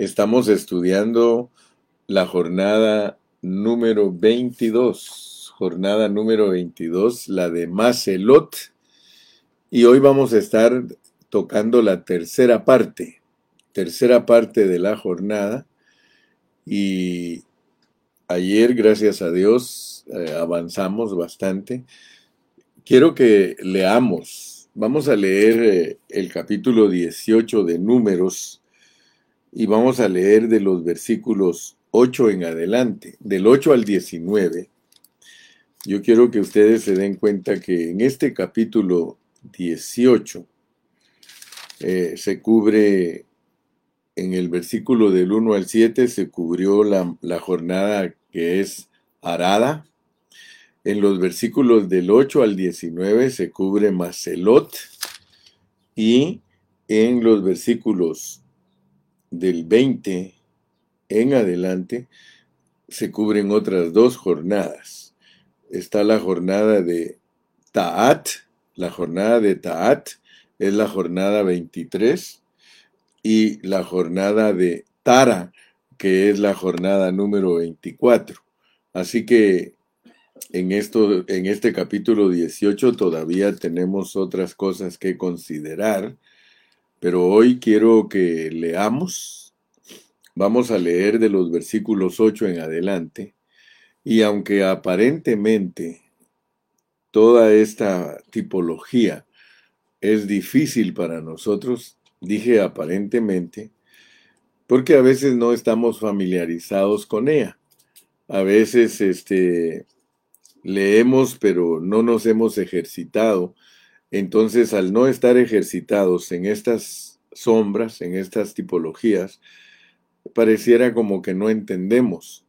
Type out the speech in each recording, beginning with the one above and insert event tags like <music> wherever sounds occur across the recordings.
Estamos estudiando la jornada número 22, jornada número 22, la de Macelot, y hoy vamos a estar tocando la tercera parte, tercera parte de la jornada, y ayer, gracias a Dios, eh, avanzamos bastante. Quiero que leamos, vamos a leer eh, el capítulo 18 de Números, y vamos a leer de los versículos 8 en adelante, del 8 al 19. Yo quiero que ustedes se den cuenta que en este capítulo 18 eh, se cubre, en el versículo del 1 al 7 se cubrió la, la jornada que es arada. En los versículos del 8 al 19 se cubre Macelot y en los versículos del 20 en adelante se cubren otras dos jornadas. Está la jornada de Ta'at, la jornada de Ta'at es la jornada 23 y la jornada de Tara, que es la jornada número 24. Así que en, esto, en este capítulo 18 todavía tenemos otras cosas que considerar pero hoy quiero que leamos, vamos a leer de los versículos 8 en adelante, y aunque aparentemente toda esta tipología es difícil para nosotros, dije aparentemente, porque a veces no estamos familiarizados con ella. A veces este, leemos, pero no nos hemos ejercitado entonces, al no estar ejercitados en estas sombras, en estas tipologías, pareciera como que no entendemos.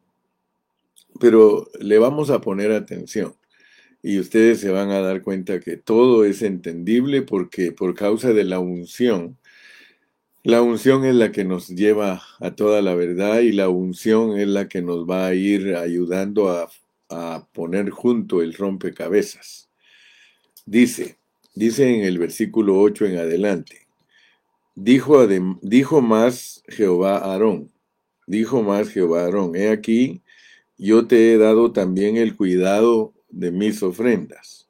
Pero le vamos a poner atención y ustedes se van a dar cuenta que todo es entendible porque por causa de la unción, la unción es la que nos lleva a toda la verdad y la unción es la que nos va a ir ayudando a, poner junto el rompecabezas. Dice, Dice en el versículo 8 en adelante, dijo, dijo más Jehová Aarón, dijo más Jehová Aarón, he aquí, yo te he dado también el cuidado de mis ofrendas.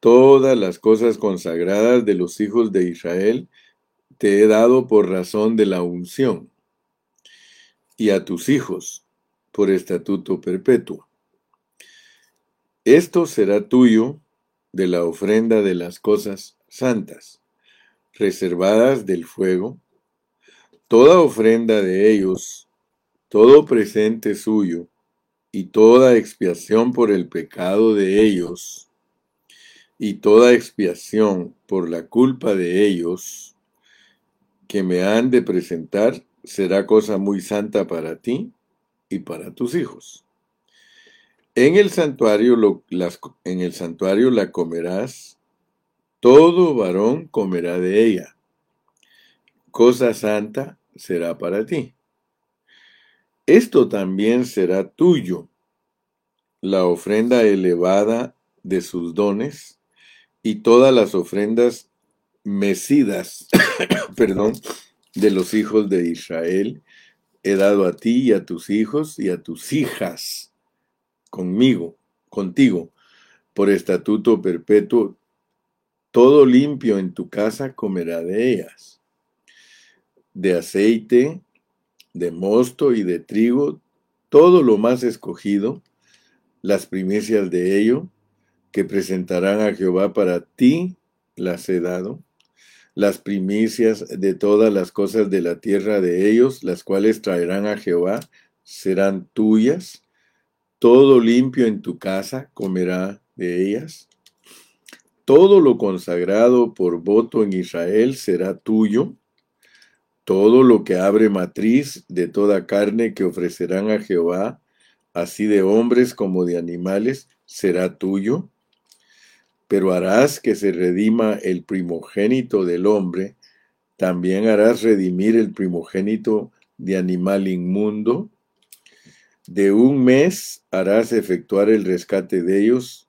Todas las cosas consagradas de los hijos de Israel te he dado por razón de la unción, y a tus hijos por estatuto perpetuo. Esto será tuyo de la ofrenda de las cosas santas, reservadas del fuego, toda ofrenda de ellos, todo presente suyo, y toda expiación por el pecado de ellos, y toda expiación por la culpa de ellos, que me han de presentar, será cosa muy santa para ti y para tus hijos. En el santuario, la comerás, todo varón comerá de ella. Cosa santa será para ti. Esto también será tuyo, la ofrenda elevada de sus dones y todas las ofrendas mecidas, <coughs> perdón, de los hijos de Israel, he dado a ti y a tus hijos y a tus hijas conmigo, contigo, por estatuto perpetuo, todo limpio en tu casa comerá de ellas. De aceite, de mosto y de trigo, todo lo más escogido, las primicias de ello, que presentarán a Jehová para ti, las he dado, las primicias de todas las cosas de la tierra de ellos, las cuales traerán a Jehová, serán tuyas todo limpio en tu casa comerá de ellas. Todo lo consagrado por voto en Israel será tuyo. Todo lo que abre matriz de toda carne que ofrecerán a Jehová, así de hombres como de animales, será tuyo. Pero harás que se redima el primogénito del hombre, también harás redimir el primogénito de animal inmundo, de un mes harás efectuar el rescate de ellos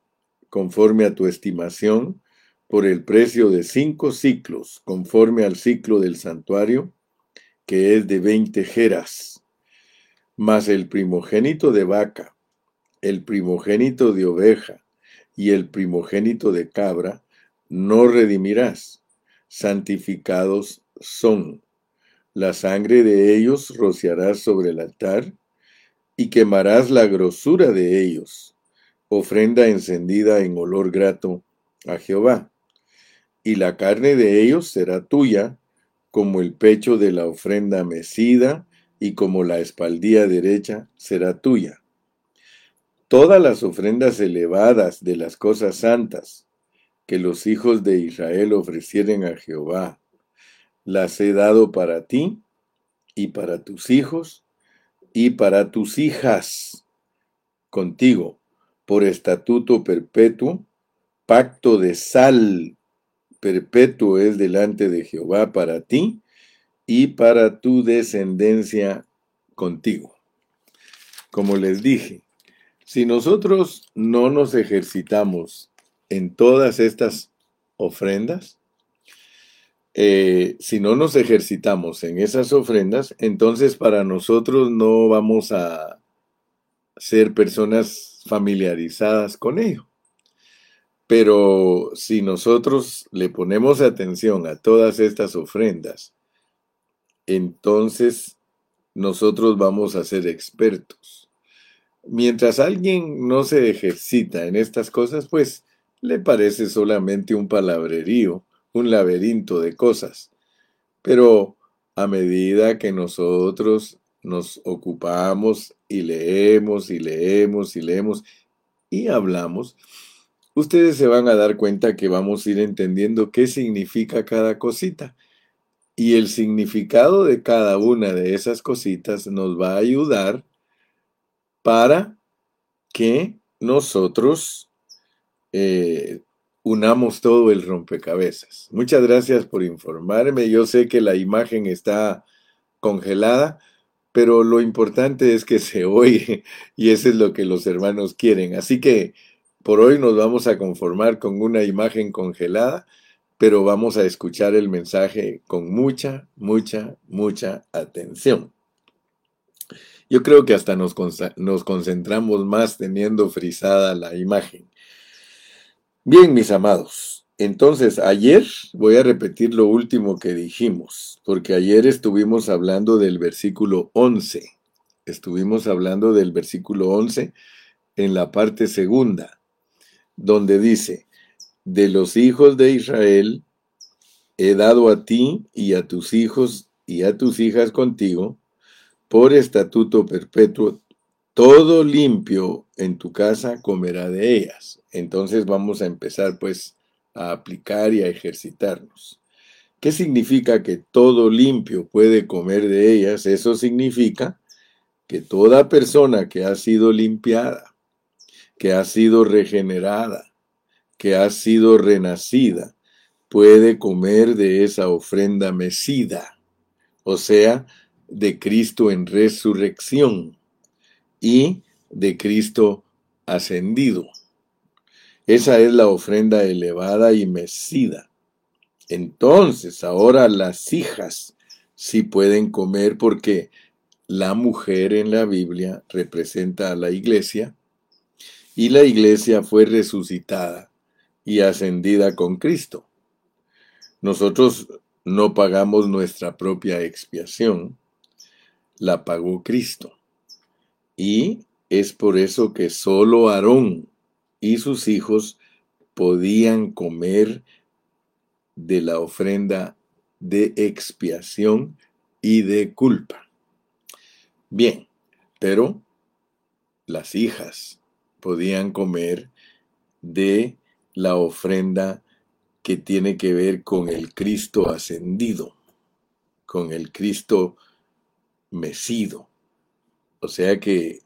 conforme a tu estimación por el precio de cinco ciclos, conforme al ciclo del santuario, que es de veinte jeras, mas el primogénito de vaca, el primogénito de oveja y el primogénito de cabra, no redimirás, santificados son. La sangre de ellos rociarás sobre el altar y quemarás la grosura de ellos, ofrenda encendida en olor grato a Jehová. Y la carne de ellos será tuya, como el pecho de la ofrenda mecida y como la espaldilla derecha será tuya. Todas las ofrendas elevadas de las cosas santas que los hijos de Israel ofrecieren a Jehová, las he dado para ti y para tus hijos y para tus hijas contigo, por estatuto perpetuo, pacto de sal perpetuo es delante de Jehová para ti y para tu descendencia contigo. Como les dije, si nosotros no nos ejercitamos en todas estas ofrendas, eh, si no nos ejercitamos en esas ofrendas, entonces para nosotros no vamos a ser personas familiarizadas con ello. Pero si nosotros le ponemos atención a todas estas ofrendas, entonces nosotros vamos a ser expertos. Mientras alguien no se ejercita en estas cosas, pues le parece solamente un palabrerío un laberinto de cosas. Pero a medida que nosotros nos ocupamos y leemos y leemos y leemos y hablamos, ustedes se van a dar cuenta que vamos a ir entendiendo qué significa cada cosita. Y el significado de cada una de esas cositas nos va a ayudar para que nosotros eh, unamos todo el rompecabezas. Muchas gracias por informarme. Yo sé que la imagen está congelada, pero lo importante es que <laughs> se oye y eso es lo que los hermanos quieren. Así que por hoy nos vamos a conformar con una imagen congelada, pero vamos a escuchar el mensaje con mucha, mucha, mucha atención. Yo creo que hasta nos, nos concentramos más teniendo frisada la imagen. Bien, mis amados, entonces ayer voy a repetir lo último que dijimos, porque ayer estuvimos hablando del versículo 11. Estuvimos hablando del versículo 11 en la parte segunda, donde dice, de los hijos de Israel he dado a ti y a tus hijos y a tus hijas contigo por estatuto perpetuo todo limpio en tu casa comerá de ellas. Entonces vamos a empezar pues a aplicar y a ejercitarnos. ¿Qué significa que todo limpio puede comer de ellas? Eso significa que toda persona que ha sido limpiada, que ha sido regenerada, que ha sido renacida, puede comer de esa ofrenda mecida, o sea, de Cristo en resurrección y de Cristo ascendido. Esa es la ofrenda elevada y mecida. Entonces, ahora las hijas sí pueden comer porque la mujer en la Biblia representa a la iglesia y la iglesia fue resucitada y ascendida con Cristo. Nosotros no pagamos nuestra propia expiación, la pagó Cristo. Y es por eso que solo Aarón y sus hijos podían comer de la ofrenda de expiación y de culpa. Bien, pero las hijas podían comer de la ofrenda que tiene que ver con el Cristo ascendido, con el Cristo mecido. O sea que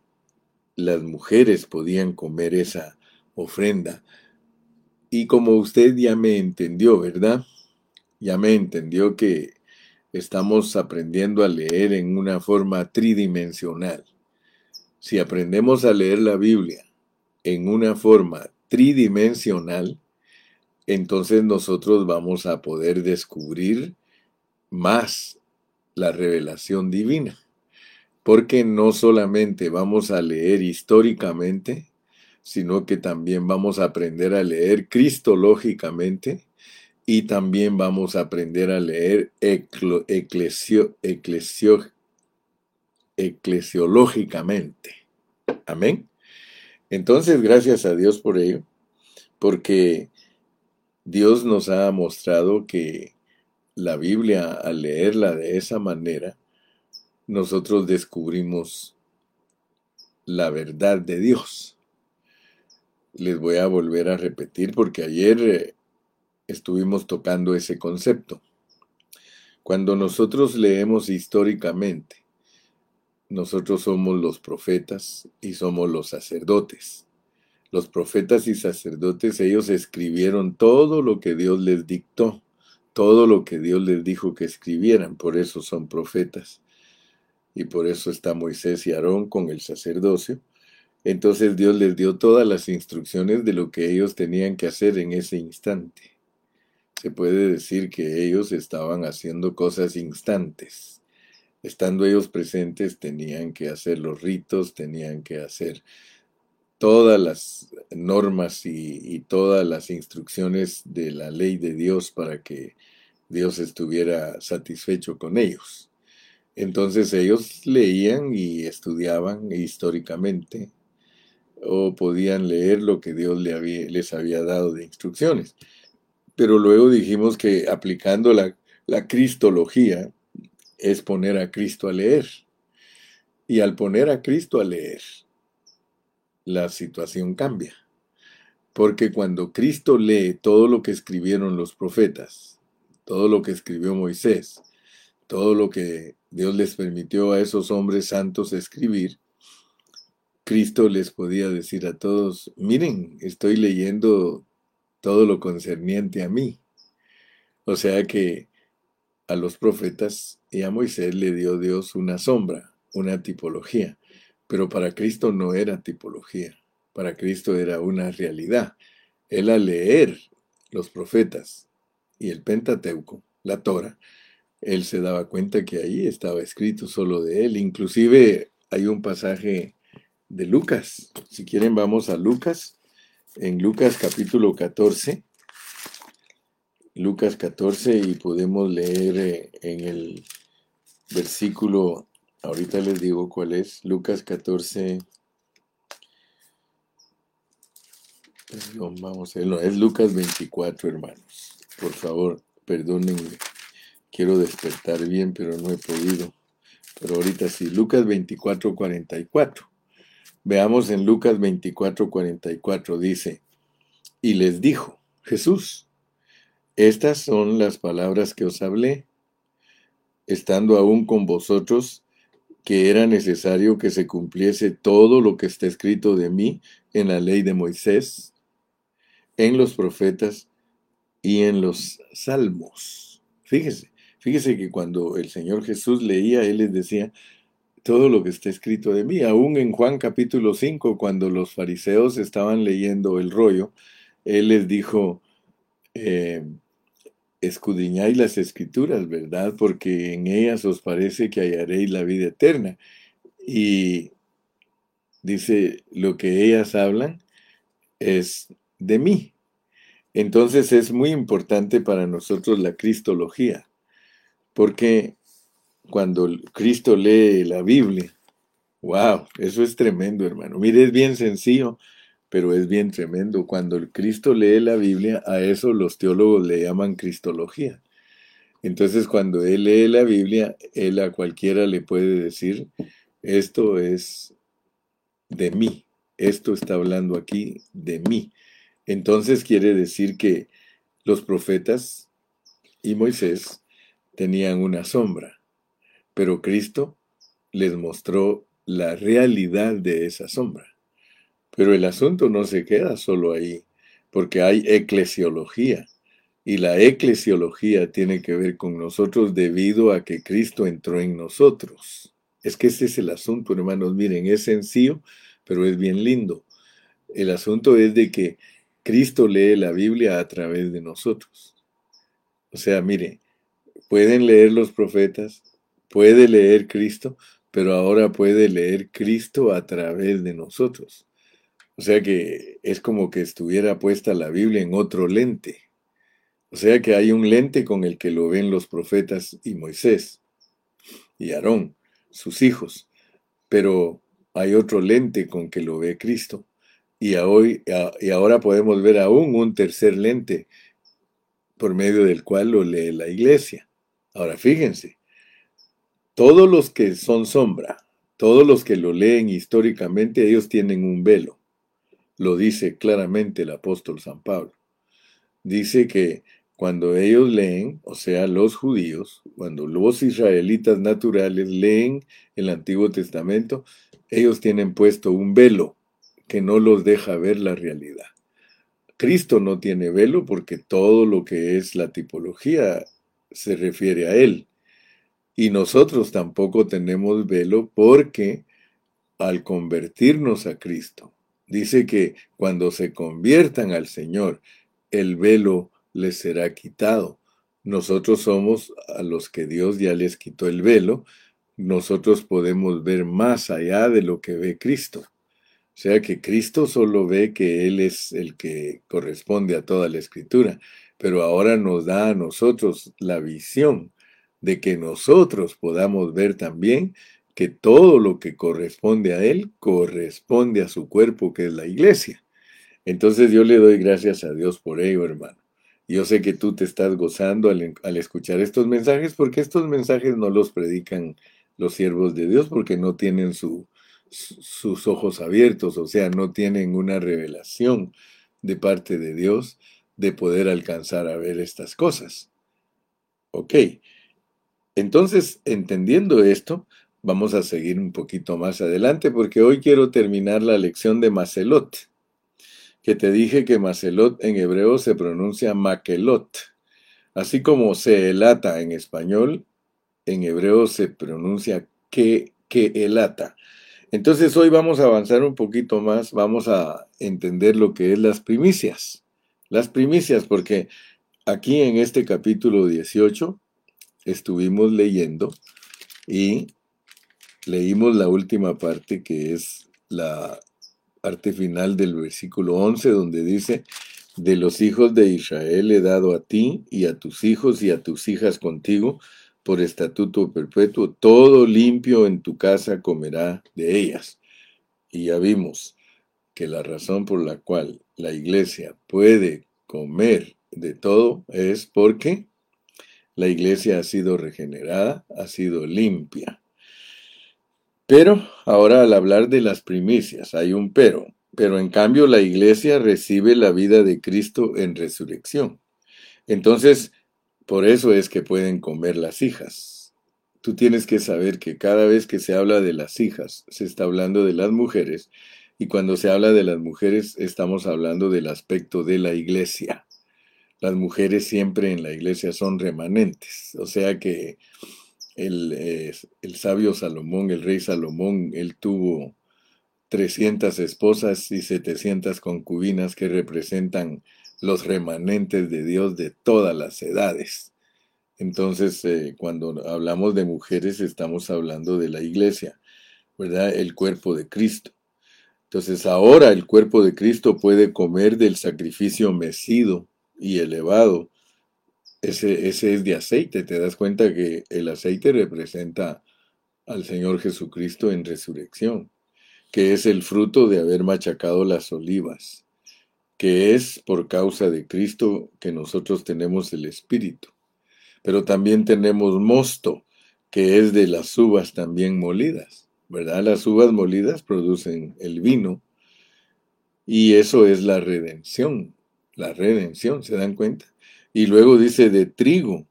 las mujeres podían comer esa ofrenda. Y como usted ya me entendió, ¿verdad? Ya me entendió que estamos aprendiendo a leer en una forma tridimensional. Si aprendemos a leer la Biblia en una forma tridimensional, entonces nosotros vamos a poder descubrir más la revelación divina, porque no solamente vamos a leer históricamente, sino que también vamos a aprender a leer cristológicamente y también vamos a aprender a leer eclesio, eclesiológicamente. Amén. Entonces, gracias a Dios por ello, porque Dios nos ha mostrado que la Biblia, al leerla de esa manera, nosotros descubrimos la verdad de Dios. Les voy a volver a repetir porque ayer eh, estuvimos tocando ese concepto. Cuando nosotros leemos históricamente, nosotros somos los profetas y somos los sacerdotes. Los profetas y sacerdotes, ellos escribieron todo lo que Dios les dictó, todo lo que Dios les dijo que escribieran, por eso son profetas. Y por eso está Moisés y Aarón con el sacerdocio. Entonces Dios les dio todas las instrucciones de lo que ellos tenían que hacer en ese instante. Se puede decir que ellos estaban haciendo cosas instantes. Estando ellos presentes tenían que hacer los ritos, tenían que hacer todas las normas y, todas las instrucciones de la ley de Dios para que Dios estuviera satisfecho con ellos. Entonces ellos leían y estudiaban históricamente o podían leer lo que Dios les había dado de instrucciones. Pero luego dijimos que aplicando la, la cristología es poner a Cristo a leer. Y al poner a Cristo a leer, la situación cambia. Porque cuando Cristo lee todo lo que escribieron los profetas, todo lo que escribió Moisés, todo lo que Dios les permitió a esos hombres santos escribir, Cristo les podía decir a todos, miren, estoy leyendo todo lo concerniente a mí. O sea que a los profetas y a Moisés le dio Dios una sombra, una tipología. Pero para Cristo no era tipología, para Cristo era una realidad. Él al leer los profetas y el Pentateuco, la Torah, él se daba cuenta que ahí estaba escrito solo de él. Inclusive hay un pasaje de Lucas. Si quieren vamos a Lucas, en Lucas capítulo 14. Lucas 14 y podemos leer eh, en el versículo Ahorita les digo cuál es. Lucas 14. vamos a ver. No, es Lucas 24, hermanos. Por favor, perdónenme. Quiero despertar bien, pero no he podido. Pero ahorita sí. Lucas 24, 44. Veamos en Lucas 24, 44. Dice, y les dijo, Jesús, estas son las palabras que os hablé, estando aún con vosotros que era necesario que se cumpliese todo lo que está escrito de mí en la ley de Moisés, en los profetas y en los salmos. Fíjese, fíjese que cuando el Señor Jesús leía, Él les decía, todo lo que está escrito de mí. Aún en Juan capítulo 5, cuando los fariseos estaban leyendo el rollo, Él les dijo, eh, escudriñáis las escrituras, ¿verdad? Porque en ellas os parece que hallaréis la vida eterna. Y dice, lo que ellas hablan es de mí. Entonces es muy importante para nosotros la cristología, porque cuando Cristo lee la Biblia, wow, eso es tremendo, hermano. Mire, es bien sencillo pero es bien tremendo. Cuando el Cristo lee la Biblia, a eso los teólogos le llaman cristología. Entonces, cuando él lee la Biblia, él a cualquiera le puede decir, esto es de mí, esto está hablando aquí de mí. Entonces quiere decir que los profetas y Moisés tenían una sombra, pero Cristo les mostró la realidad de esa sombra. Pero el asunto no se queda solo ahí, porque hay eclesiología. Y la eclesiología tiene que ver con nosotros debido a que Cristo entró en nosotros. Es que ese es el asunto, hermanos. Miren, es sencillo, pero es bien lindo. El asunto es de que Cristo lee la Biblia a través de nosotros. O sea, mire, pueden leer los profetas, puede leer Cristo, pero ahora puede leer Cristo a través de nosotros. O sea que es como que estuviera puesta la Biblia en otro lente. O sea que hay un lente con el que lo ven los profetas y Moisés y Aarón, sus hijos, pero hay otro lente con que lo ve Cristo. Y, hoy, y ahora podemos ver aún un tercer lente por medio del cual lo lee la iglesia. Ahora fíjense, todos los que son sombra, todos los que lo leen históricamente, ellos tienen un velo. Lo dice claramente el apóstol San Pablo. Dice que cuando ellos leen, o sea, los judíos, cuando los israelitas naturales leen el Antiguo Testamento, ellos tienen puesto un velo que no los deja ver la realidad. Cristo no tiene velo porque todo lo que es la tipología se refiere a Él. Y nosotros tampoco tenemos velo porque al convertirnos a Cristo, dice que cuando se conviertan al Señor, el velo les será quitado. Nosotros somos a los que Dios ya les quitó el velo, nosotros podemos ver más allá de lo que ve Cristo. O sea que Cristo solo ve que Él es el que corresponde a toda la escritura, pero ahora nos da a nosotros la visión de que nosotros podamos ver también que todo lo que corresponde a Él corresponde a su cuerpo, que es la iglesia. Entonces yo le doy gracias a Dios por ello, hermano. Yo sé que tú te estás gozando al, escuchar estos mensajes porque estos mensajes no los predican los siervos de Dios porque no tienen sus ojos abiertos, o sea, no tienen una revelación de parte de Dios de poder alcanzar a ver estas cosas. Ok, entonces, entendiendo esto, vamos a seguir un poquito más adelante porque hoy quiero terminar la lección de Macelot que te dije que Macelot en hebreo se pronuncia Maquelot, así como Seelata en español, en hebreo se pronuncia que, Keelata. Entonces hoy vamos a avanzar un poquito más, vamos a entender lo que es las primicias. Las primicias, porque aquí en este capítulo 18 estuvimos leyendo y leímos la última parte que es la parte final del versículo 11, donde dice, de los hijos de Israel he dado a ti y a tus hijos y a tus hijas contigo por estatuto perpetuo, todo limpio en tu casa comerá de ellas. Y ya vimos que la razón por la cual la iglesia puede comer de todo es porque la iglesia ha sido regenerada, ha sido limpia. Pero ahora al hablar de las primicias, hay un pero. Pero en cambio la iglesia recibe la vida de Cristo en resurrección. Entonces, por eso es que pueden comer las hijas. Tú tienes que saber que cada vez que se habla de las hijas, se está hablando de las mujeres, y cuando se habla de las mujeres, estamos hablando del aspecto de la iglesia. Las mujeres siempre en la iglesia son remanentes, o sea que el, el sabio Salomón, el rey Salomón, él tuvo 300 esposas y 700 concubinas que representan los remanentes de Dios de todas las edades. Entonces, eh, cuando hablamos de mujeres, estamos hablando de la iglesia, ¿verdad? El cuerpo de Cristo. Entonces, ahora el cuerpo de Cristo puede comer del sacrificio mecido y elevado ese, ese es de aceite. Te das cuenta que el aceite representa al Señor Jesucristo en resurrección, que es el fruto de haber machacado las olivas, que es por causa de Cristo que nosotros tenemos el Espíritu. Pero también tenemos mosto, que es de las uvas también molidas, ¿verdad? Las uvas molidas producen el vino y eso es la redención, la redención, ¿se dan cuenta? Y luego dice de trigo.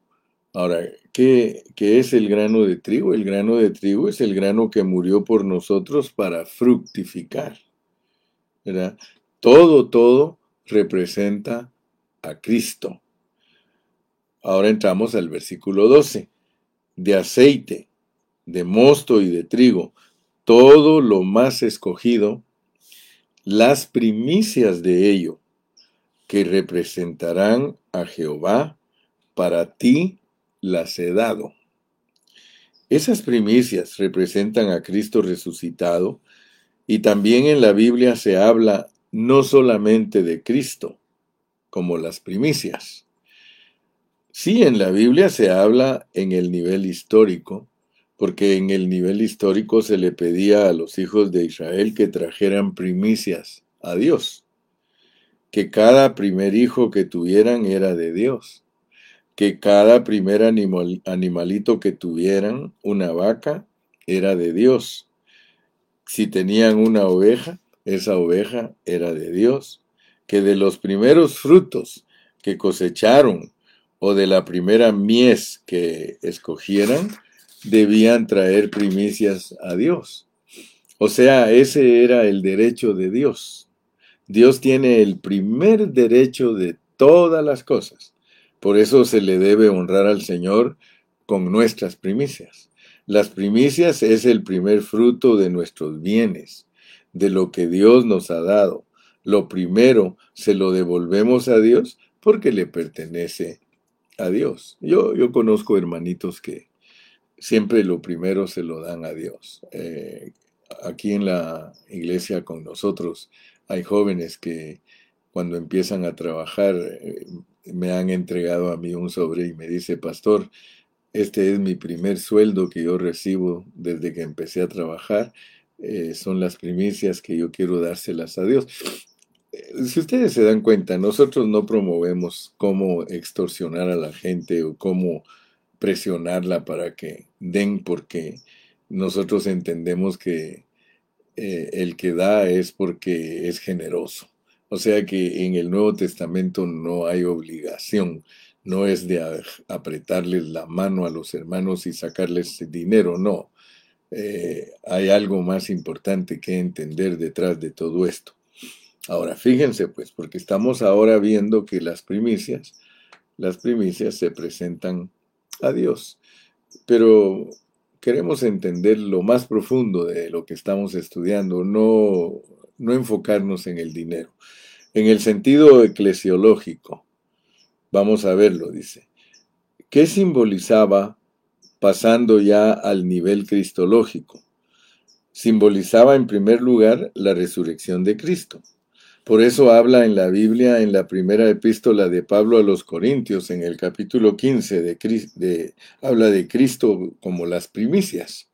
Ahora, ¿qué, ¿qué, es el grano de trigo? El grano de trigo es el grano que murió por nosotros para fructificar. ¿verdad? Todo, todo representa a Cristo. Ahora entramos al versículo 12. De aceite, de mosto y de trigo, todo lo más escogido, las primicias de ello, que representarán a Jehová, para ti las he dado. Esas primicias representan a Cristo resucitado y también en la Biblia se habla no solamente de Cristo, como las primicias. Sí, en la Biblia se habla en el nivel histórico, porque en el nivel histórico se le pedía a los hijos de Israel que trajeran primicias a Dios, que cada primer hijo que tuvieran era de Dios, que cada primer animal, animalito que tuvieran, una vaca, era de Dios. Si tenían una oveja, esa oveja era de Dios, que de los primeros frutos que cosecharon o de la primera mies que escogieran, debían traer primicias a Dios. O sea, ese era el derecho de Dios. Dios tiene el primer derecho de todas las cosas. Por eso se le debe honrar al Señor con nuestras primicias. Las primicias es el primer fruto de nuestros bienes, de lo que Dios nos ha dado. Lo primero se lo devolvemos a Dios porque le pertenece a Dios. Yo, yo conozco hermanitos que siempre lo primero se lo dan a Dios. Eh, aquí en la iglesia con nosotros hay jóvenes que cuando empiezan a trabajar eh, me han entregado a mí un sobre y me dice, pastor, este es mi primer sueldo que yo recibo desde que empecé a trabajar. Eh, son las primicias que yo quiero dárselas a Dios si ustedes se dan cuenta, nosotros no promovemos cómo extorsionar a la gente o cómo presionarla para que den porque nosotros entendemos que eh, el que da es porque es generoso. O sea que en el Nuevo Testamento no hay obligación, no es de apretarles la mano a los hermanos y sacarles dinero, no. Eh, hay algo más importante que entender detrás de todo esto. Ahora, fíjense pues, porque estamos ahora viendo que las primicias, las primicias se presentan a Dios. Pero queremos entender lo más profundo de lo que estamos estudiando, no, no enfocarnos en el dinero. En el sentido eclesiológico, vamos a verlo, dice. ¿Qué simbolizaba pasando ya al nivel cristológico? Simbolizaba en primer lugar la resurrección de Cristo. Por eso habla en la Biblia, en la primera epístola de Pablo a los Corintios, en el capítulo 15, de, habla de Cristo como las primicias.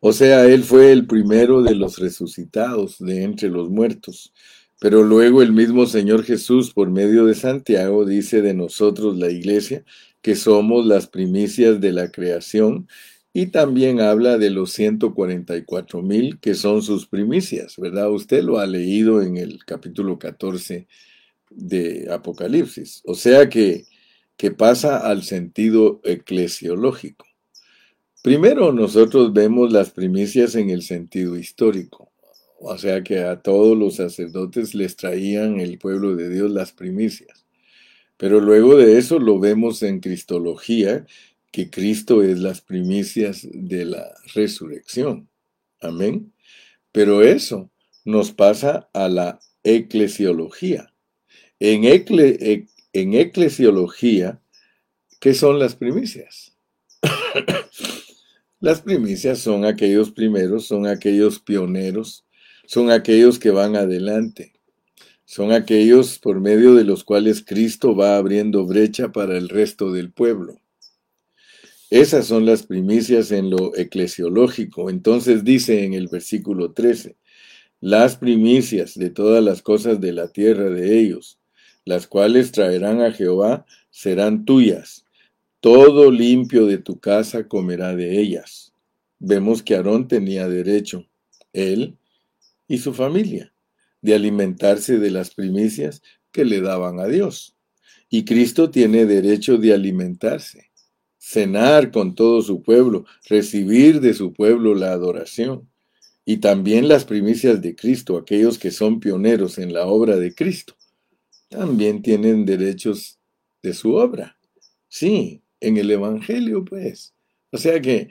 O sea, Él fue el primero de los resucitados de entre los muertos. Pero luego el mismo Señor Jesús, por medio de Santiago, dice de nosotros, la iglesia, que somos las primicias de la creación y también habla de los 144 mil que son sus primicias, ¿verdad? Usted lo ha leído en el capítulo 14 de Apocalipsis. O sea que, que pasa al sentido eclesiológico. Primero nosotros vemos las primicias en el sentido histórico. O sea que a todos los sacerdotes les traían el pueblo de Dios las primicias. Pero luego de eso lo vemos en Cristología, que Cristo es las primicias de la resurrección. Amén. Pero eso nos pasa a la eclesiología. En, en eclesiología, ¿qué son las primicias? <coughs> las primicias son aquellos primeros, son aquellos pioneros, son aquellos que van adelante. Son aquellos por medio de los cuales Cristo va abriendo brecha para el resto del pueblo. Esas son las primicias en lo eclesiológico. Entonces dice en el versículo 13, las primicias de todas las cosas de la tierra de ellos, las cuales traerán a Jehová, serán tuyas. Todo limpio de tu casa comerá de ellas. Vemos que Aarón tenía derecho, él y su familia, de alimentarse de las primicias que le daban a Dios. Y Cristo tiene derecho de alimentarse cenar con todo su pueblo, recibir de su pueblo la adoración. Y también las primicias de Cristo, aquellos que son pioneros en la obra de Cristo, también tienen derechos de su obra. Sí, en el Evangelio, pues. O sea que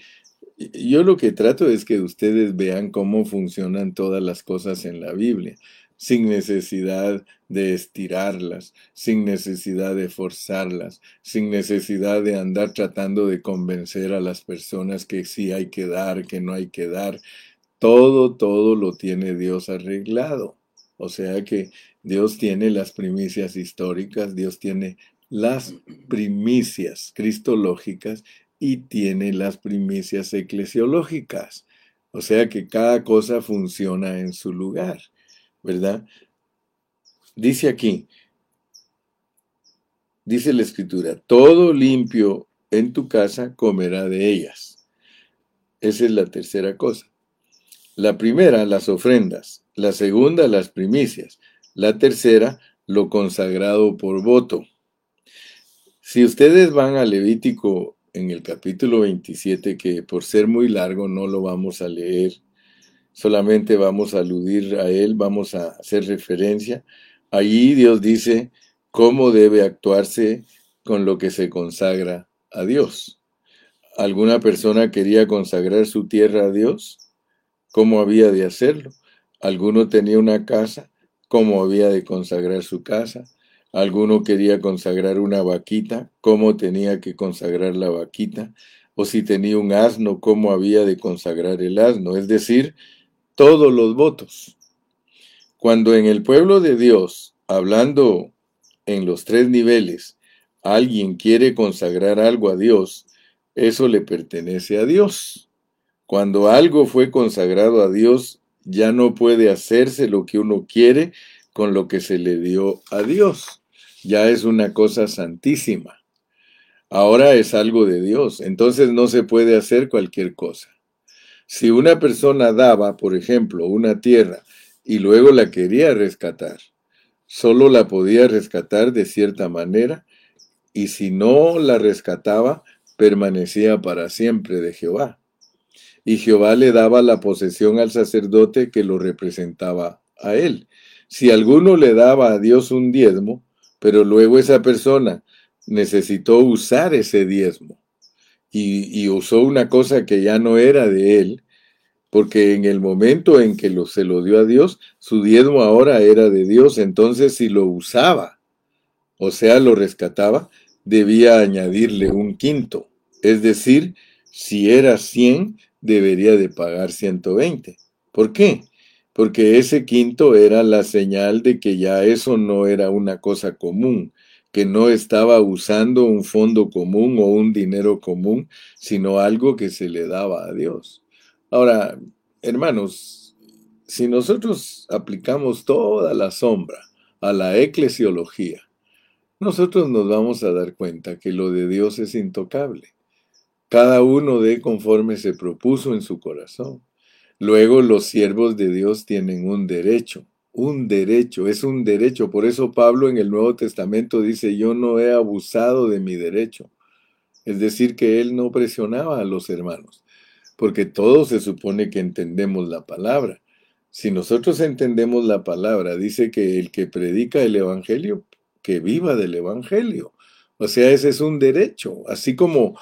yo lo que trato es que ustedes vean cómo funcionan todas las cosas en la Biblia. Sin necesidad de estirarlas, sin necesidad de forzarlas, sin necesidad de andar tratando de convencer a las personas que sí hay que dar, que no hay que dar. Todo, todo lo tiene Dios arreglado. O sea que Dios tiene las primicias históricas, Dios tiene las primicias cristológicas y tiene las primicias eclesiológicas. O sea que cada cosa funciona en su lugar, ¿verdad? Dice aquí, dice la escritura, todo limpio en tu casa comerá de ellas. Esa es la tercera cosa. La primera, las ofrendas. La segunda, las primicias. La tercera, lo consagrado por voto. Si ustedes van a Levítico en el capítulo 27, que por ser muy largo no lo vamos a leer, solamente vamos a aludir a él, vamos a hacer referencia. Allí Dios dice cómo debe actuarse con lo que se consagra a Dios. ¿Alguna persona quería consagrar su tierra a Dios? ¿Cómo había de hacerlo? ¿Alguno tenía una casa? ¿Cómo había de consagrar su casa? alguno quería consagrar una vaquita, cómo tenía que consagrar la vaquita, o si tenía un asno, cómo había de consagrar el asno, es decir, todos los votos. Cuando en el pueblo de Dios, hablando en los tres niveles, alguien quiere consagrar algo a Dios, eso le pertenece a Dios. Cuando algo fue consagrado a Dios, ya no puede hacerse lo que uno quiere con lo que se le dio a Dios. Ya es una cosa santísima. Ahora es algo de Dios, entonces no se puede hacer cualquier cosa. Si una persona daba, por ejemplo, una tierra y luego la quería rescatar, solo la podía rescatar de cierta manera y si no la rescataba, permanecía para siempre de Jehová. Y Jehová le daba la posesión al sacerdote que lo representaba a él. Si alguno le daba a Dios un diezmo, pero luego esa persona necesitó usar ese diezmo y, usó una cosa que ya no era de él, porque en el momento en que lo, se lo dio a Dios, su diezmo ahora era de Dios, entonces si lo usaba, o sea, lo rescataba, debía añadirle un quinto, es decir, si era 100, debería de pagar 120. ¿Por qué? porque ese quinto era la señal de que ya eso no era una cosa común, que no estaba usando un fondo común o un dinero común, sino algo que se le daba a Dios. Ahora, hermanos, si nosotros aplicamos toda la sombra a la eclesiología, nosotros nos vamos a dar cuenta que lo de Dios es intocable. Cada uno de conforme se propuso en su corazón. Luego los siervos de Dios tienen un derecho, un derecho, es un derecho. Por eso Pablo en el Nuevo Testamento dice, yo no he abusado de mi derecho. Es decir, que él no presionaba a los hermanos, porque todos se supone que entendemos la palabra. Si nosotros entendemos la palabra, dice que el que predica el Evangelio, que viva del Evangelio. O sea, ese es un derecho, así como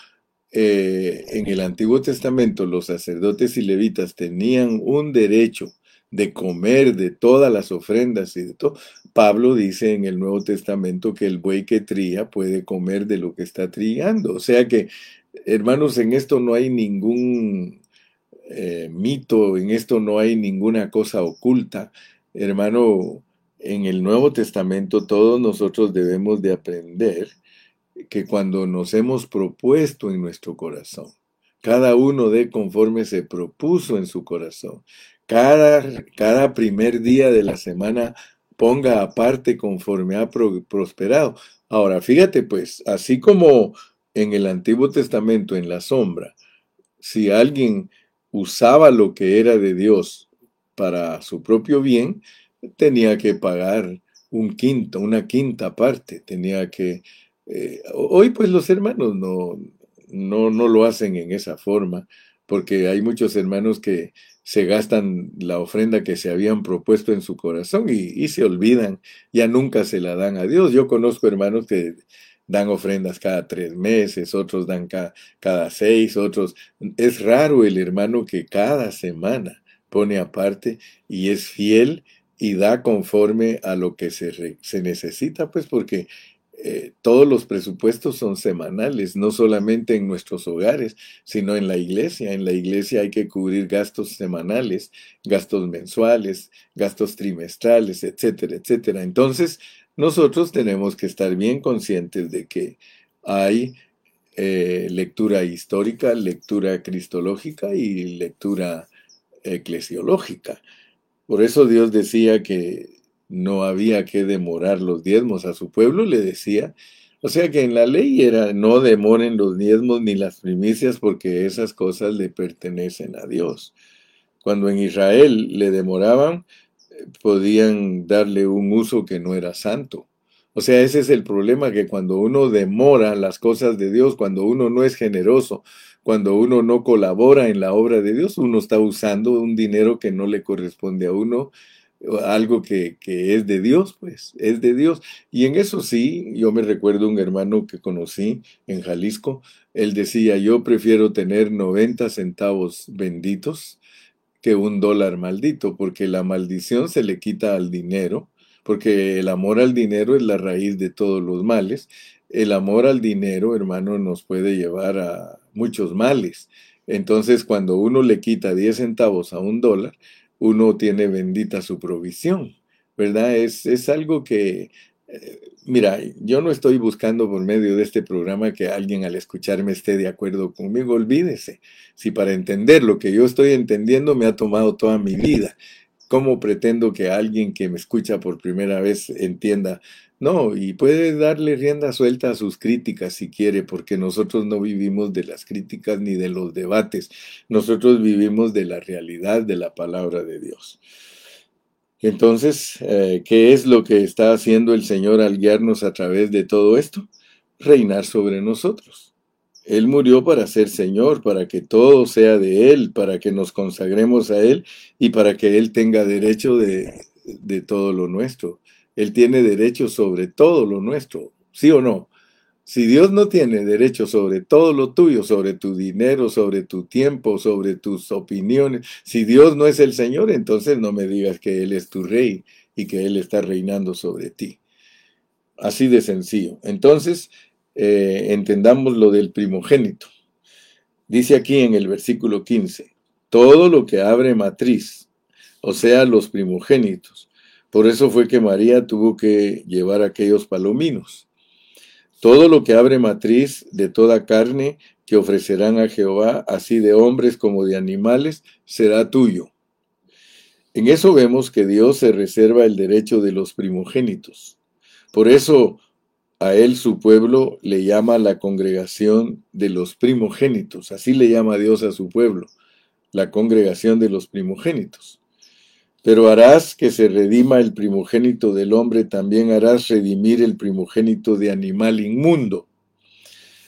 eh, en el Antiguo Testamento los sacerdotes y levitas tenían un derecho de comer de todas las ofrendas y de todo. Pablo dice en el Nuevo Testamento que el buey que tría puede comer de lo que está triando. O sea que, hermanos, en esto no hay ningún eh, mito, en esto no hay ninguna cosa oculta. Hermano, en el Nuevo Testamento todos nosotros debemos de aprender que cuando nos hemos propuesto en nuestro corazón, cada uno de conforme se propuso en su corazón, cada, cada primer día de la semana ponga aparte conforme ha prosperado. Ahora, fíjate pues, así como en el Antiguo Testamento, en la sombra, si alguien usaba lo que era de Dios para su propio bien, tenía que pagar un quinto, una quinta parte, tenía que eh, hoy pues los hermanos no, no, no lo hacen en esa forma, porque hay muchos hermanos que se gastan la ofrenda que se habían propuesto en su corazón y, se olvidan, ya nunca se la dan a Dios. Yo conozco hermanos que dan ofrendas cada tres meses, otros dan cada, seis, otros. Es raro el hermano que cada semana pone aparte y es fiel y da conforme a lo que se, se necesita, pues porque eh, todos los presupuestos son semanales, no solamente en nuestros hogares, sino en la iglesia. En la iglesia hay que cubrir gastos semanales, gastos mensuales, gastos trimestrales, etcétera, etcétera. Entonces, nosotros tenemos que estar bien conscientes de que hay eh, lectura histórica, lectura cristológica y lectura eclesiológica. Por eso Dios decía que no había que demorar los diezmos a su pueblo, le decía. O sea que en la ley era no demoren los diezmos ni las primicias porque esas cosas le pertenecen a Dios. Cuando en Israel le demoraban, podían darle un uso que no era santo. O sea, ese es el problema, que cuando uno demora las cosas de Dios, cuando uno no es generoso, cuando uno no colabora en la obra de Dios, uno está usando un dinero que no le corresponde a uno, algo que, es de Dios, pues, es de Dios. Y en eso sí, yo me recuerdo un hermano que conocí en Jalisco, él decía, yo prefiero tener 90 centavos benditos que un dólar maldito, porque la maldición se le quita al dinero, porque el amor al dinero es la raíz de todos los males. El amor al dinero, hermano, nos puede llevar a muchos males. Entonces, cuando uno le quita 10 centavos a un dólar, uno tiene bendita su provisión, ¿verdad? Es, es algo que, eh, mira, yo no estoy buscando por medio de este programa que alguien al escucharme esté de acuerdo conmigo, olvídese. Si para entender lo que yo estoy entendiendo me ha tomado toda mi vida, ¿cómo pretendo que alguien que me escucha por primera vez entienda no, y puede darle rienda suelta a sus críticas si quiere, porque nosotros no vivimos de las críticas ni de los debates, nosotros vivimos de la realidad de la palabra de Dios. Entonces, eh, ¿qué es lo que está haciendo el Señor al guiarnos a través de todo esto? Reinar sobre nosotros. Él murió para ser Señor, para que todo sea de Él, para que nos consagremos a Él y para que Él tenga derecho de, de todo lo nuestro. Él tiene derecho sobre todo lo nuestro, ¿sí o no? Si Dios no tiene derecho sobre todo lo tuyo, sobre tu dinero, sobre tu tiempo, sobre tus opiniones, si Dios no es el Señor, entonces no me digas que Él es tu rey y que Él está reinando sobre ti. Así de sencillo. Entonces, eh, entendamos lo del primogénito. Dice aquí en el versículo 15, todo lo que abre matriz, o sea, los primogénitos, por eso fue que María tuvo que llevar aquellos palominos. Todo lo que abre matriz de toda carne que ofrecerán a Jehová, así de hombres como de animales, será tuyo. En eso vemos que Dios se reserva el derecho de los primogénitos. Por eso a él su pueblo le llama la congregación de los primogénitos. Así le llama Dios a su pueblo, la congregación de los primogénitos. Pero harás que se redima el primogénito del hombre, también harás redimir el primogénito de animal inmundo.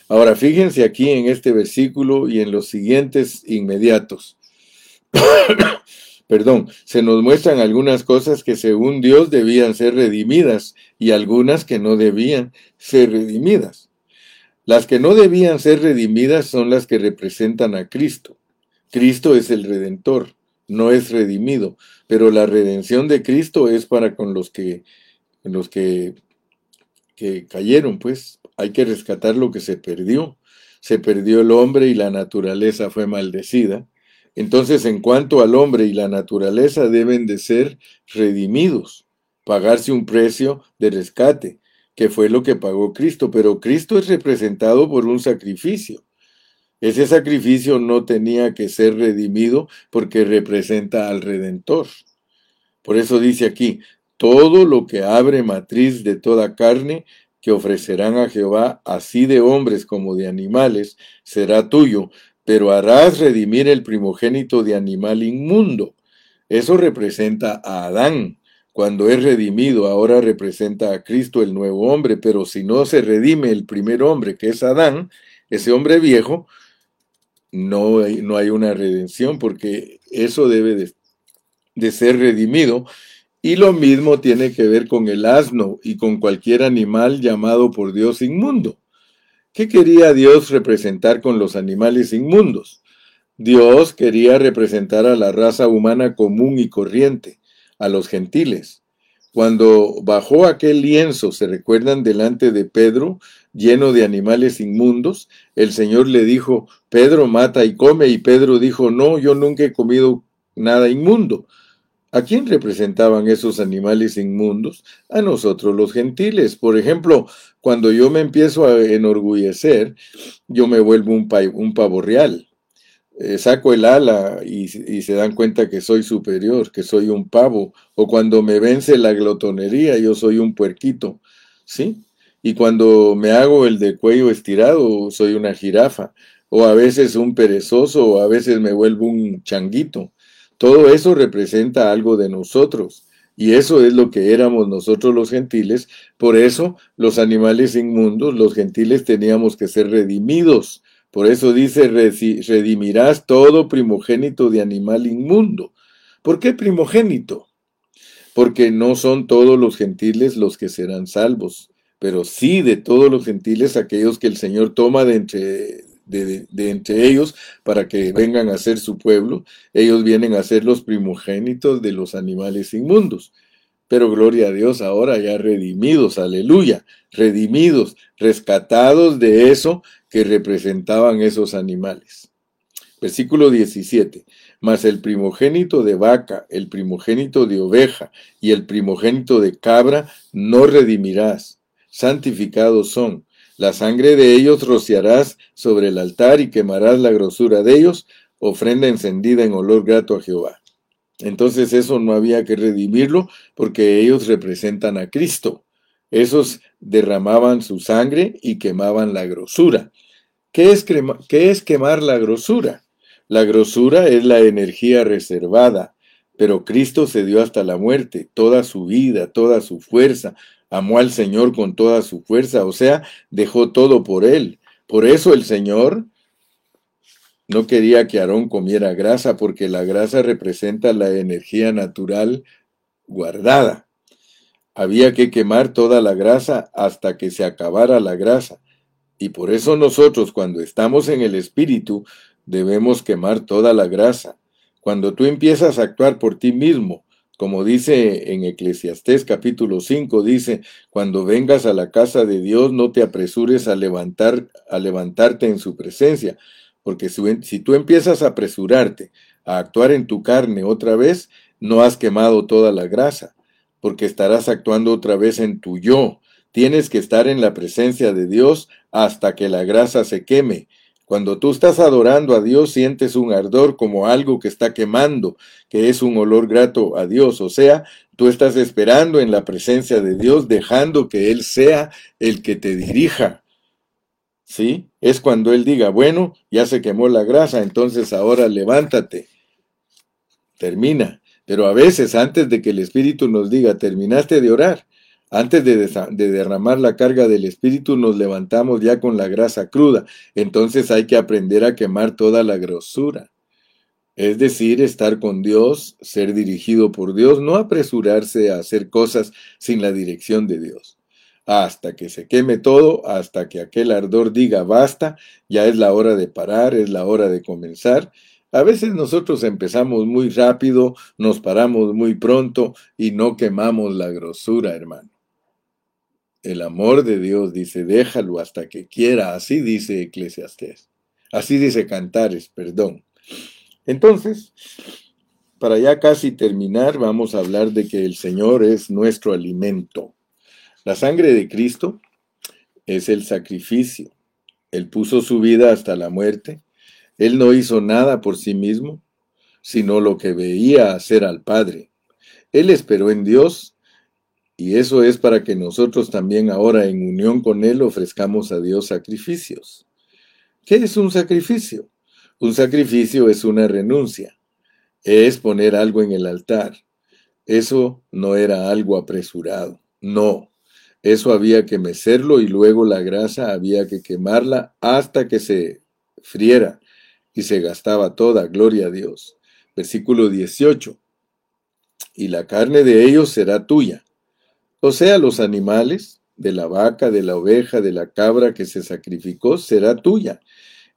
Ahora fíjense aquí en este versículo y en los siguientes inmediatos. <coughs> Perdón, se nos muestran algunas cosas que según Dios debían ser redimidas y algunas que no debían ser redimidas. Las que no debían ser redimidas son las que representan a Cristo. Cristo es el redentor no es redimido, pero la redención de Cristo es para con los que, los que, que cayeron, pues hay que rescatar lo que se perdió. Se perdió el hombre y la naturaleza fue maldecida. Entonces, en cuanto al hombre y la naturaleza deben de ser redimidos, pagarse un precio de rescate, que fue lo que pagó Cristo, pero Cristo es representado por un sacrificio. Ese sacrificio no tenía que ser redimido porque representa al Redentor. Por eso dice aquí, todo lo que abre matriz de toda carne que ofrecerán a Jehová, así de hombres como de animales, será tuyo, pero harás redimir el primogénito de animal inmundo. Eso representa a Adán. Cuando es redimido, ahora representa a Cristo el nuevo hombre, pero si no se redime el primer hombre, que es Adán, ese hombre viejo, no hay, no hay una redención porque eso debe de, de ser redimido. Y lo mismo tiene que ver con el asno y con cualquier animal llamado por Dios inmundo. ¿Qué quería Dios representar con los animales inmundos? Dios quería representar a la raza humana común y corriente, a los gentiles. Cuando bajó aquel lienzo, se recuerdan delante de Pedro, lleno de animales inmundos, el Señor le dijo, Pedro mata y come, y Pedro dijo, no, yo nunca he comido nada inmundo. ¿A quién representaban esos animales inmundos? A nosotros los gentiles. Por ejemplo, cuando yo me empiezo a enorgullecer, yo me vuelvo un, un pavo real. Eh, saco el ala y, y, se dan cuenta que soy superior, que soy un pavo. O cuando me vence la glotonería, yo soy un puerquito. ¿Sí? Y cuando me hago el de cuello estirado, soy una jirafa. O a veces un perezoso, o a veces me vuelvo un changuito. Todo eso representa algo de nosotros. Y eso es lo que éramos nosotros los gentiles. Por eso los animales inmundos, los gentiles teníamos que ser redimidos. Por eso dice, redimirás todo primogénito de animal inmundo. ¿Por qué primogénito? Porque no son todos los gentiles los que serán salvos, pero sí de todos los gentiles aquellos que el Señor toma de entre, de, entre ellos para que vengan a ser su pueblo. Ellos vienen a ser los primogénitos de los animales inmundos. Pero gloria a Dios, ahora ya redimidos, aleluya, redimidos, rescatados de eso que representaban esos animales. Versículo 17. Mas el primogénito de vaca, el primogénito de oveja y el primogénito de cabra no redimirás. Santificados son la sangre de ellos rociarás sobre el altar y quemarás la grosura de ellos, ofrenda encendida en olor grato a Jehová. Entonces eso no había que redimirlo porque ellos representan a Cristo. Esos derramaban su sangre y quemaban la grosura. ¿Qué es, ¿Qué es quemar la grosura? La grosura es la energía reservada, pero Cristo se dio hasta la muerte, toda su vida, toda su fuerza, amó al Señor con toda su fuerza, o sea, dejó todo por él. Por eso el Señor no quería que Aarón comiera grasa, porque la grasa representa la energía natural guardada. Había que quemar toda la grasa hasta que se acabara la grasa. Y por eso nosotros cuando estamos en el Espíritu debemos quemar toda la grasa. Cuando tú empiezas a actuar por ti mismo, como dice en Eclesiastés capítulo 5, dice, cuando vengas a la casa de Dios no te apresures a, levantar, a levantarte en su presencia, porque si, si tú empiezas a apresurarte a actuar en tu carne otra vez, no has quemado toda la grasa, porque estarás actuando otra vez en tu yo. Tienes que estar en la presencia de Dios hasta que la grasa se queme cuando tú estás adorando a Dios, sientes un ardor como algo que está quemando, que es un olor grato a Dios. O sea, tú estás esperando en la presencia de Dios, dejando que Él sea el que te dirija. ¿Sí? Es cuando Él diga, bueno, ya se quemó la grasa, entonces ahora levántate. Termina. Pero a veces, antes de que el Espíritu nos diga, terminaste de orar, antes de, derramar la carga del Espíritu nos levantamos ya con la grasa cruda. Entonces hay que aprender a quemar toda la grosura. Es decir, estar con Dios, ser dirigido por Dios, no apresurarse a hacer cosas sin la dirección de Dios. Hasta que se queme todo, hasta que aquel ardor diga basta, ya es la hora de parar, es la hora de comenzar. A veces nosotros empezamos muy rápido, nos paramos muy pronto y no quemamos la grosura, hermano. El amor de Dios dice, déjalo hasta que quiera. Así dice Eclesiastés. Así dice Cantares, perdón. Entonces, para ya casi terminar, vamos a hablar de que el Señor es nuestro alimento. La sangre de Cristo es el sacrificio. Él puso su vida hasta la muerte. Él no hizo nada por sí mismo, sino lo que veía hacer al Padre. Él esperó en Dios y eso es para que nosotros también ahora en unión con Él ofrezcamos a Dios sacrificios. ¿Qué es un sacrificio? Un sacrificio es una renuncia, es poner algo en el altar. Eso no era algo apresurado, no. Eso había que mecerlo y luego la grasa había que quemarla hasta que se friera y se gastaba toda, gloria a Dios. Versículo 18. Y la carne de ellos será tuya o sea, los animales, de la vaca, de la oveja, de la cabra que se sacrificó, será tuya.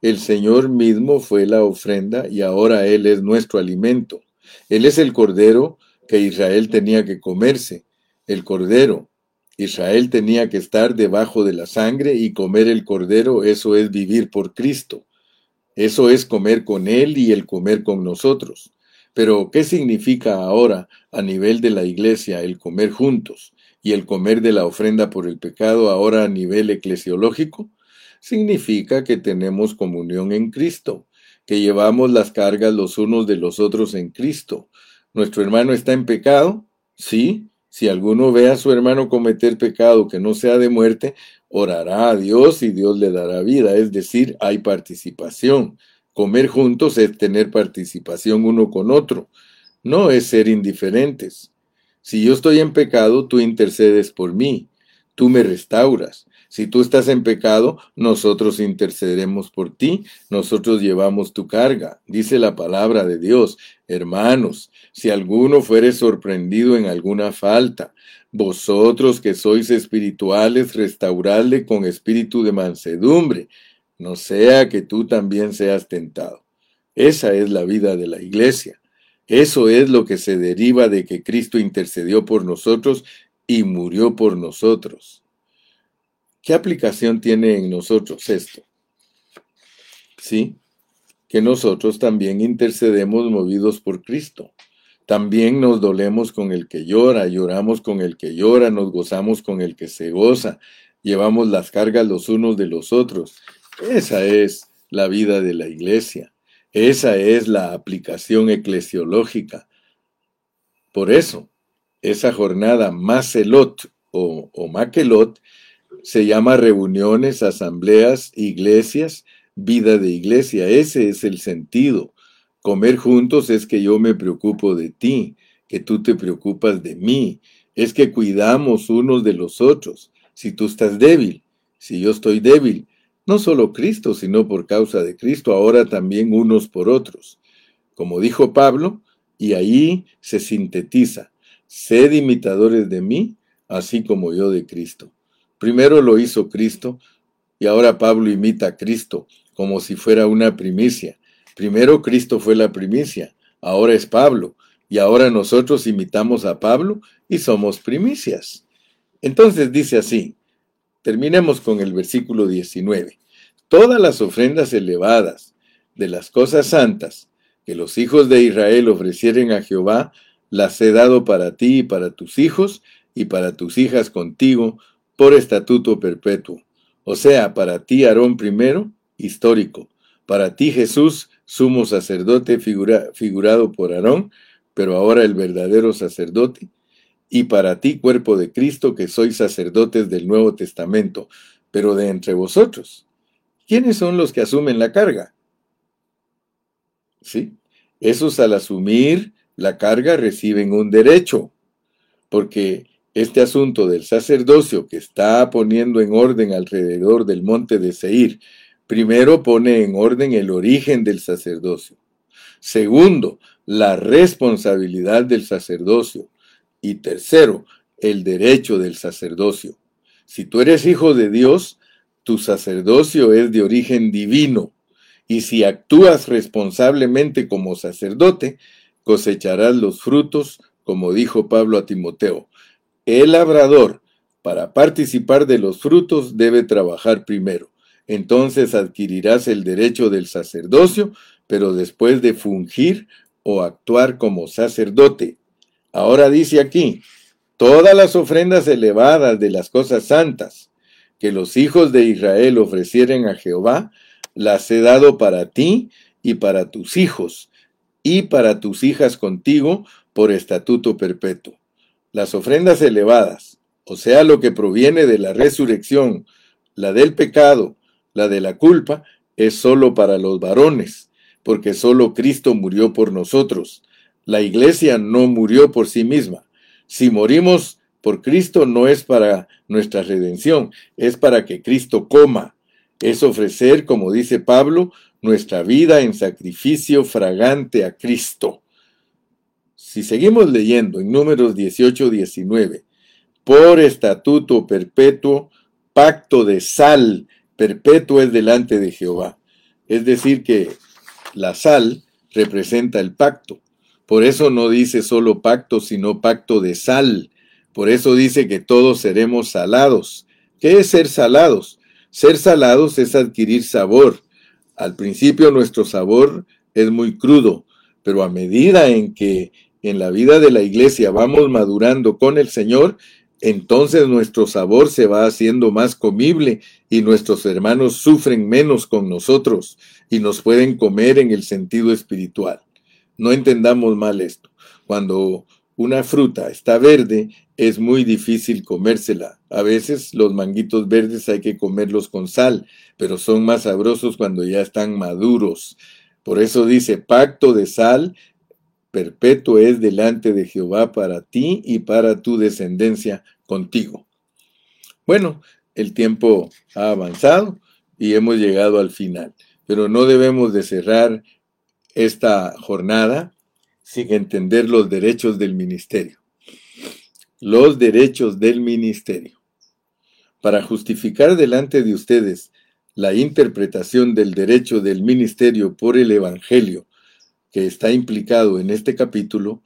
El Señor mismo fue la ofrenda y ahora Él es nuestro alimento. Él es el cordero que Israel tenía que comerse, el cordero. Israel tenía que estar debajo de la sangre y comer el cordero, eso es vivir por Cristo. Eso es comer con Él y el comer con nosotros. Pero, ¿qué significa ahora a nivel de la iglesia el comer juntos y el comer de la ofrenda por el pecado ahora a nivel eclesiológico? Significa que tenemos comunión en Cristo, que llevamos las cargas los unos de los otros en Cristo. ¿Nuestro hermano está en pecado? Sí. Si alguno ve a su hermano cometer pecado que no sea de muerte, orará a Dios y Dios le dará vida. Es decir, hay participación. Comer juntos es tener participación uno con otro. No es ser indiferentes. Si yo estoy en pecado, tú intercedes por mí. Tú me restauras. Si tú estás en pecado, nosotros intercederemos por ti, nosotros llevamos tu carga. Dice la palabra de Dios, hermanos, si alguno fuere sorprendido en alguna falta, vosotros que sois espirituales, restauradle con espíritu de mansedumbre, no sea que tú también seas tentado. Esa es la vida de la iglesia. Eso es lo que se deriva de que Cristo intercedió por nosotros y murió por nosotros. ¿Qué aplicación tiene en nosotros esto? Sí, que nosotros también intercedemos movidos por Cristo. También nos dolemos con el que llora, lloramos con el que llora, nos gozamos con el que se goza, llevamos las cargas los unos de los otros. Esa es la vida de la iglesia. Esa es la aplicación eclesiológica. Por eso, esa jornada más elot o, o se llama reuniones, asambleas, iglesias, vida de iglesia. Ese es el sentido. Comer juntos es que yo me preocupo de ti, que tú te preocupas de mí. Es que cuidamos unos de los otros. Si tú estás débil, si yo estoy débil, no solo Cristo, sino por causa de Cristo, ahora también unos por otros. Como dijo Pablo, y ahí se sintetiza, sed imitadores de mí, así como yo de Cristo. Primero lo hizo Cristo y ahora Pablo imita a Cristo como si fuera una primicia. Primero Cristo fue la primicia, ahora es Pablo y ahora nosotros imitamos a Pablo y somos primicias. Entonces dice así, terminemos con el versículo 19. Todas las ofrendas elevadas de las cosas santas que los hijos de Israel ofrecieren a Jehová, las he dado para ti y para tus hijos y para tus hijas contigo por estatuto perpetuo. O sea, para ti Aarón primero, histórico. Para ti Jesús, sumo sacerdote figurado por Aarón, pero ahora el verdadero sacerdote. Y para ti, cuerpo de Cristo, que sois sacerdotes del Nuevo Testamento, pero de entre vosotros. ¿Quiénes son los que asumen la carga? Sí, esos al asumir la carga reciben un derecho, porque este asunto del sacerdocio que está poniendo en orden alrededor del monte de Seir, primero pone en orden el origen del sacerdocio. Segundo, la responsabilidad del sacerdocio. Y tercero, el derecho del sacerdocio. Si tú eres hijo de Dios, tu sacerdocio es de origen divino. Y si actúas responsablemente como sacerdote, cosecharás los frutos, como dijo Pablo a Timoteo. El labrador, para participar de los frutos, debe trabajar primero. Entonces adquirirás el derecho del sacerdocio, pero después de fungir o actuar como sacerdote. Ahora dice aquí, todas las ofrendas elevadas de las cosas santas que los hijos de Israel ofrecieren a Jehová, las he dado para ti y para tus hijos, y para tus hijas contigo por estatuto perpetuo. Las ofrendas elevadas, o sea, lo que proviene de la resurrección, la del pecado, la de la culpa, es solo para los varones, porque solo Cristo murió por nosotros. La iglesia no murió por sí misma. Si morimos por Cristo no es para nuestra redención, es para que Cristo coma. Es ofrecer, como dice Pablo, nuestra vida en sacrificio fragante a Cristo. Si seguimos leyendo en números 18, 19, por estatuto perpetuo, pacto de sal perpetuo es delante de Jehová. Es decir, que la sal representa el pacto. Por eso no dice solo pacto, sino pacto de sal. Por eso dice que todos seremos salados. ¿Qué es ser salados? Ser salados es adquirir sabor. Al principio nuestro sabor es muy crudo, pero a medida en que en la vida de la iglesia vamos madurando con el Señor, entonces nuestro sabor se va haciendo más comible y nuestros hermanos sufren menos con nosotros y nos pueden comer en el sentido espiritual. No entendamos mal esto. Cuando una fruta está verde, es muy difícil comérsela. A veces los manguitos verdes hay que comerlos con sal, pero son más sabrosos cuando ya están maduros. Por eso dice, pacto de sal perpetuo es delante de Jehová para ti y para tu descendencia contigo. Bueno, el tiempo ha avanzado y hemos llegado al final, pero no debemos de cerrar esta jornada sin entender los derechos del ministerio. Los derechos del ministerio. Para justificar delante de ustedes la interpretación del derecho del ministerio por el Evangelio que está implicado en este capítulo,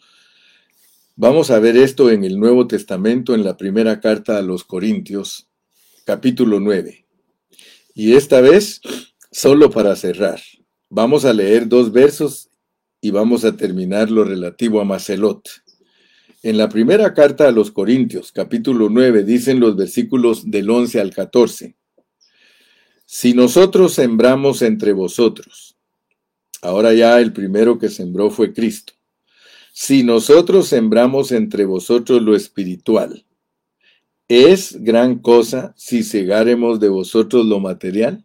vamos a ver esto en el Nuevo Testamento, en la primera carta a los Corintios, capítulo 9. Y esta vez, solo para cerrar, vamos a leer dos versos y vamos a terminar lo relativo a Macelot. En la primera carta a los Corintios, capítulo 9, dicen los versículos del 11 al 14. Si nosotros sembramos entre vosotros, Ahora ya el primero que sembró fue Cristo. Si nosotros sembramos entre vosotros lo espiritual, ¿es gran cosa si cegáremos de vosotros lo material?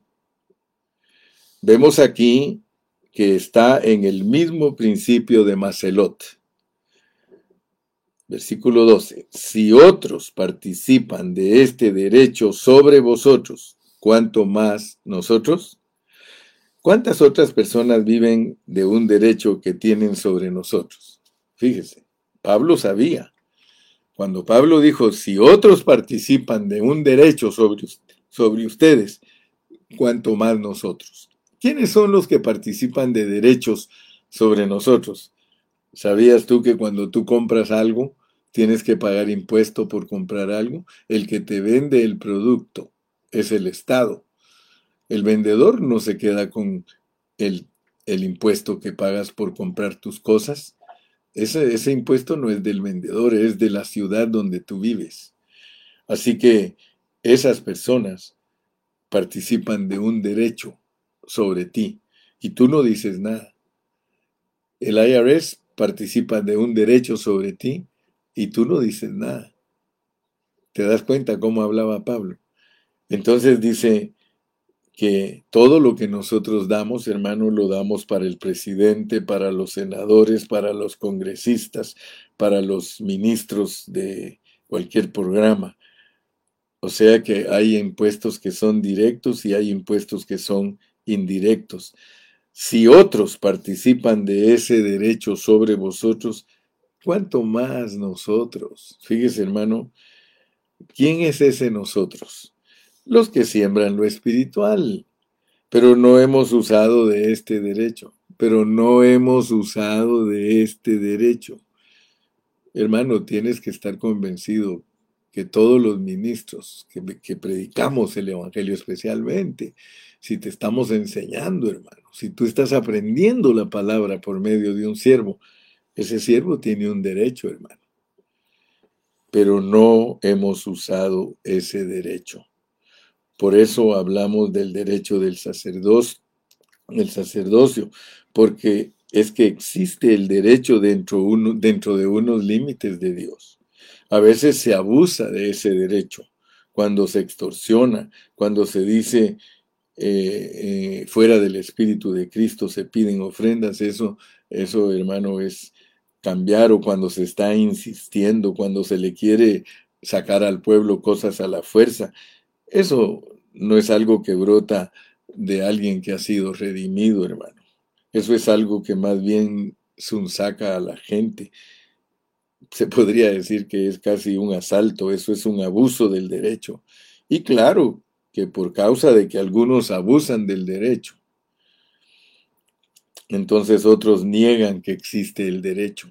Vemos aquí que está en el mismo principio de Macelot. Versículo 12. Si otros participan de este derecho sobre vosotros, ¿cuánto más nosotros? ¿Cuántas otras personas viven de un derecho que tienen sobre nosotros? Fíjese, Pablo sabía. Cuando Pablo dijo, si otros participan de un derecho sobre, sobre ustedes, cuánto más nosotros. ¿Quiénes son los que participan de derechos sobre nosotros? ¿Sabías tú que cuando tú compras algo, tienes que pagar impuesto por comprar algo? El que te vende el producto es el Estado. El vendedor no se queda con el, impuesto que pagas por comprar tus cosas. Ese, ese impuesto no es del vendedor, es de la ciudad donde tú vives. Así que esas personas participan de un derecho sobre ti y tú no dices nada. El IRS participa de un derecho sobre ti y tú no dices nada. ¿Te das cuenta cómo hablaba Pablo? Entonces dice, que todo lo que nosotros damos, hermano, lo damos para el presidente, para los senadores, para los congresistas, para los ministros de cualquier programa. O sea que hay impuestos que son directos y hay impuestos que son indirectos. Si otros participan de ese derecho sobre vosotros, ¿cuánto más nosotros? Fíjese, hermano, ¿quién es ese nosotros? los que siembran lo espiritual. Pero no hemos usado de este derecho, pero no hemos usado de este derecho. Hermano, tienes que estar convencido todos los ministros que, predicamos el Evangelio especialmente, si te estamos enseñando, hermano, si tú estás aprendiendo la palabra por medio de un siervo, ese siervo tiene un derecho, hermano. Pero no hemos usado ese derecho. Por eso hablamos del derecho del sacerdocio, el sacerdocio, porque es que existe el derecho dentro, uno, dentro de unos límites de Dios. A veces se abusa de ese derecho, cuando se extorsiona, cuando se dice eh, eh, fuera del Espíritu de Cristo se piden ofrendas, eso, eso hermano es cambiar o cuando se está insistiendo, cuando se le quiere sacar al pueblo cosas a la fuerza, eso no es algo que brota de alguien que ha sido redimido, hermano. Eso es algo que más bien saca a la gente. Se podría decir que es casi un asalto, eso es un abuso del derecho. Y claro que por causa de que algunos abusan del derecho, Entonces otros niegan que existe el derecho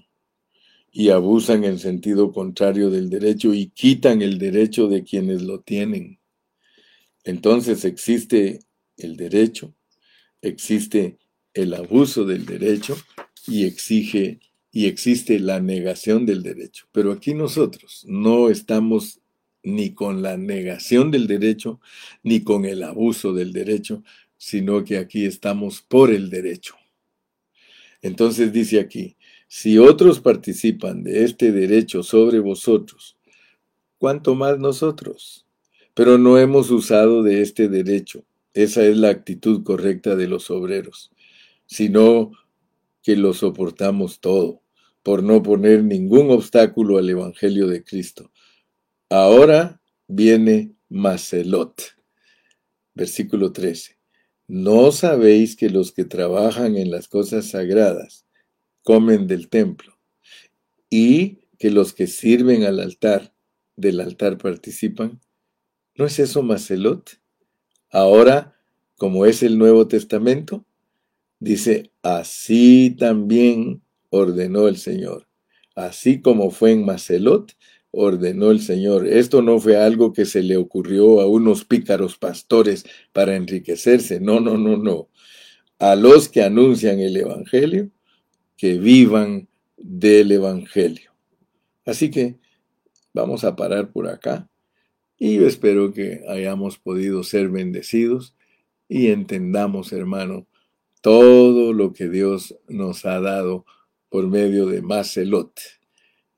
y abusan en sentido contrario del derecho y quitan el derecho de quienes lo tienen. Entonces existe el derecho, existe el abuso del derecho y exige y existe la negación del derecho. Pero aquí nosotros no estamos ni con la negación del derecho ni con el abuso del derecho, sino que aquí estamos por el derecho. Entonces dice aquí, si otros participan de este derecho sobre vosotros, ¿cuánto más nosotros? Pero no hemos usado de este derecho. Esa es la actitud correcta de los obreros, sino que lo soportamos todo, por no poner ningún obstáculo al Evangelio de Cristo. Ahora viene Macelot. Versículo 13. ¿No sabéis que los que trabajan en las cosas sagradas comen del templo y que los que sirven al altar del altar participan? ¿No es eso Macelot? Ahora, como es el Nuevo Testamento, dice, así también ordenó el Señor. Así como fue en Macelot, ordenó el Señor. Esto no fue algo que se le ocurrió a unos pícaros pastores para enriquecerse. No, no, no, no. A los que anuncian el Evangelio, que vivan del Evangelio. Así que vamos a parar por acá y yo espero que hayamos podido ser bendecidos y entendamos, hermano, todo lo que Dios nos ha dado por medio de Macelot.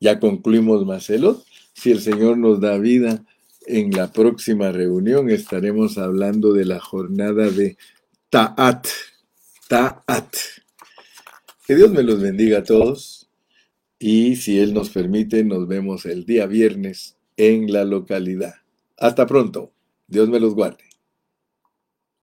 Ya concluimos Macelot. Si el Señor nos da vida, en la próxima reunión estaremos hablando de la jornada de Ta'at. Ta'at. Que Dios me los bendiga a todos. Y si Él nos permite, nos vemos el día viernes en la localidad. Hasta pronto. Dios me los guarde.